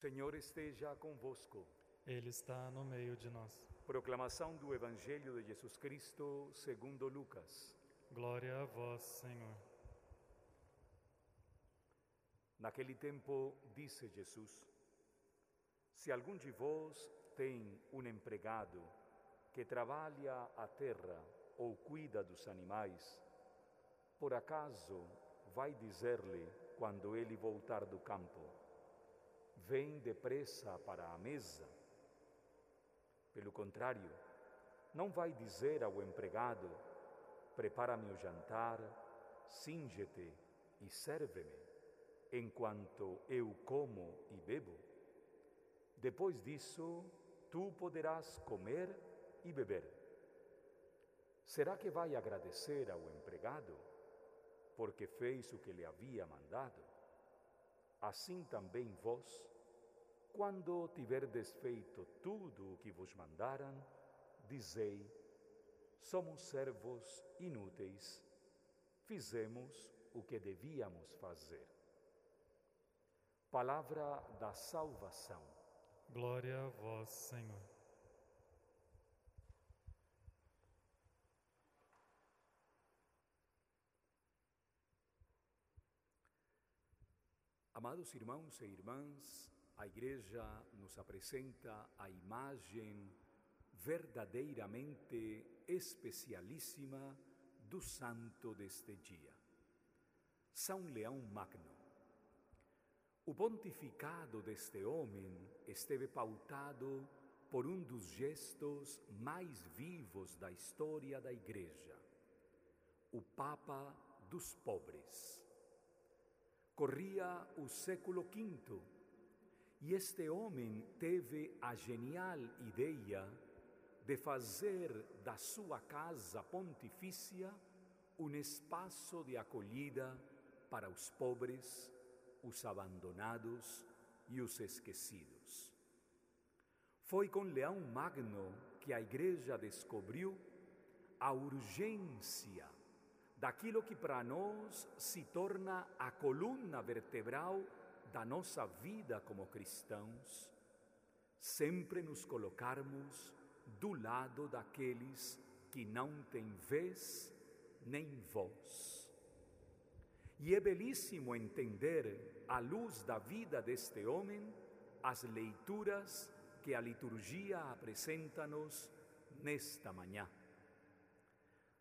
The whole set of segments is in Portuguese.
Senhor esteja convosco. Ele está no meio de nós. Proclamação do Evangelho de Jesus Cristo segundo Lucas. Glória a vós, Senhor. Naquele tempo disse Jesus: Se algum de vós tem um empregado que trabalha a terra ou cuida dos animais, por acaso vai dizer-lhe quando ele voltar do campo: Vem depressa para a mesa. Pelo contrário, não vai dizer ao empregado: Prepara-me o jantar, singe-te e serve-me, enquanto eu como e bebo. Depois disso, tu poderás comer e beber. Será que vai agradecer ao empregado porque fez o que lhe havia mandado? Assim também vós, quando tiverdes feito tudo o que vos mandaram, dizei: somos servos inúteis, fizemos o que devíamos fazer. Palavra da salvação. Glória a vós, Senhor. Amados irmãos e irmãs, a Igreja nos apresenta a imagem verdadeiramente especialíssima do santo deste dia, São Leão Magno. O pontificado deste homem esteve pautado por um dos gestos mais vivos da história da Igreja, o Papa dos Pobres. Corria o século V e este homem teve a genial ideia de fazer da sua casa pontifícia um espaço de acolhida para os pobres, os abandonados e os esquecidos. Foi com Leão Magno que a Igreja descobriu a urgência daquilo que para nós se torna a coluna vertebral da nossa vida como cristãos, sempre nos colocarmos do lado daqueles que não têm vez nem voz. E é belíssimo entender, à luz da vida deste homem, as leituras que a liturgia apresenta-nos nesta manhã.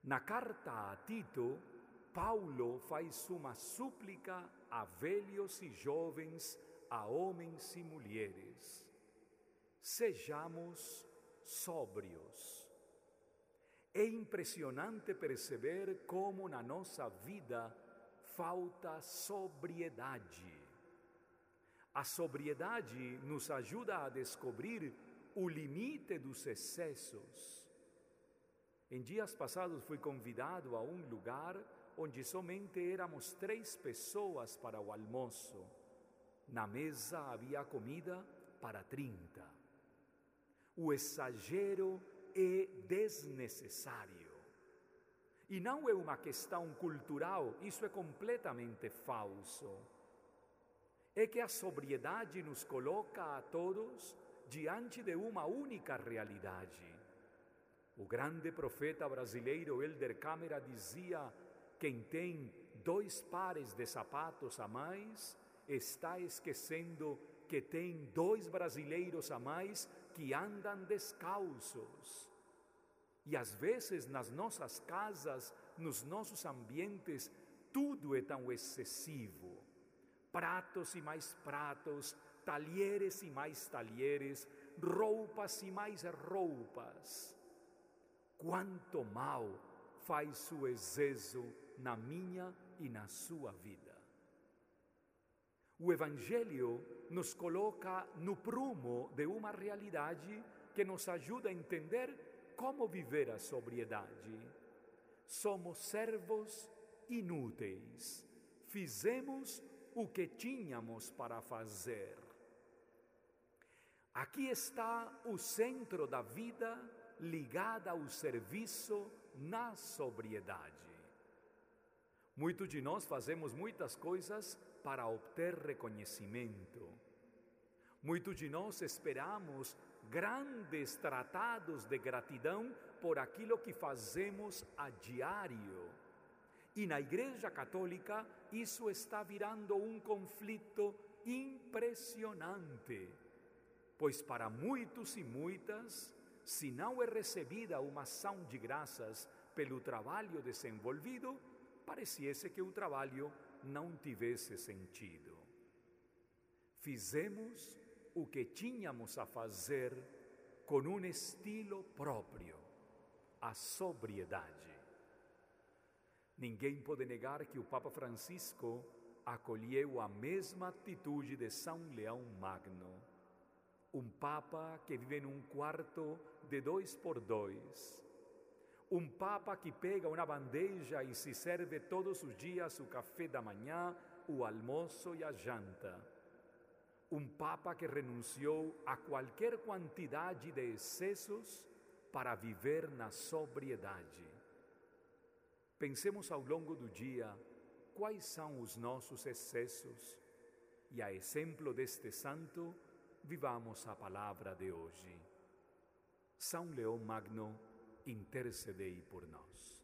Na carta a Tito, Paulo faz uma súplica a velhos e jovens, a homens e mulheres. Sejamos sóbrios. É impressionante perceber como na nossa vida falta sobriedade. A sobriedade nos ajuda a descobrir o limite dos excessos em dias passados fui convidado a um lugar onde somente éramos três pessoas para o almoço. Na mesa havia comida para trinta. O exagero é desnecessário. E não é uma questão cultural, isso é completamente falso. É que a sobriedade nos coloca a todos diante de uma única realidade o grande profeta brasileiro Elder Câmara dizia: quem tem dois pares de sapatos a mais está esquecendo que tem dois brasileiros a mais que andam descalços. E às vezes nas nossas casas, nos nossos ambientes, tudo é tão excessivo. Pratos e mais pratos, talheres e mais talheres, roupas e mais roupas quanto mal faz o excesso na minha e na sua vida. O Evangelho nos coloca no prumo de uma realidade que nos ajuda a entender como viver a sobriedade. Somos servos inúteis, fizemos o que tínhamos para fazer. Aqui está o centro da vida ligada ao serviço na sobriedade. Muitos de nós fazemos muitas coisas para obter reconhecimento. Muitos de nós esperamos grandes tratados de gratidão por aquilo que fazemos a diário. E na Igreja Católica isso está virando um conflito impressionante, pois para muitos e muitas, se não é recebida uma ação de graças pelo trabalho desenvolvido, pareciese que o trabalho não tivesse sentido. Fizemos o que tínhamos a fazer com um estilo próprio, a sobriedade. Ninguém pode negar que o Papa Francisco acolheu a mesma atitude de São Leão Magno, um Papa que vive num quarto de dois por dois, um Papa que pega uma bandeja e se serve todos os dias o café da manhã, o almoço e a janta um Papa que renunciou a qualquer quantidade de excessos para viver na sobriedade. Pensemos ao longo do dia quais são os nossos excessos e, a exemplo deste santo, vivamos a palavra de hoje. São Leão Magno, intercedei por nós.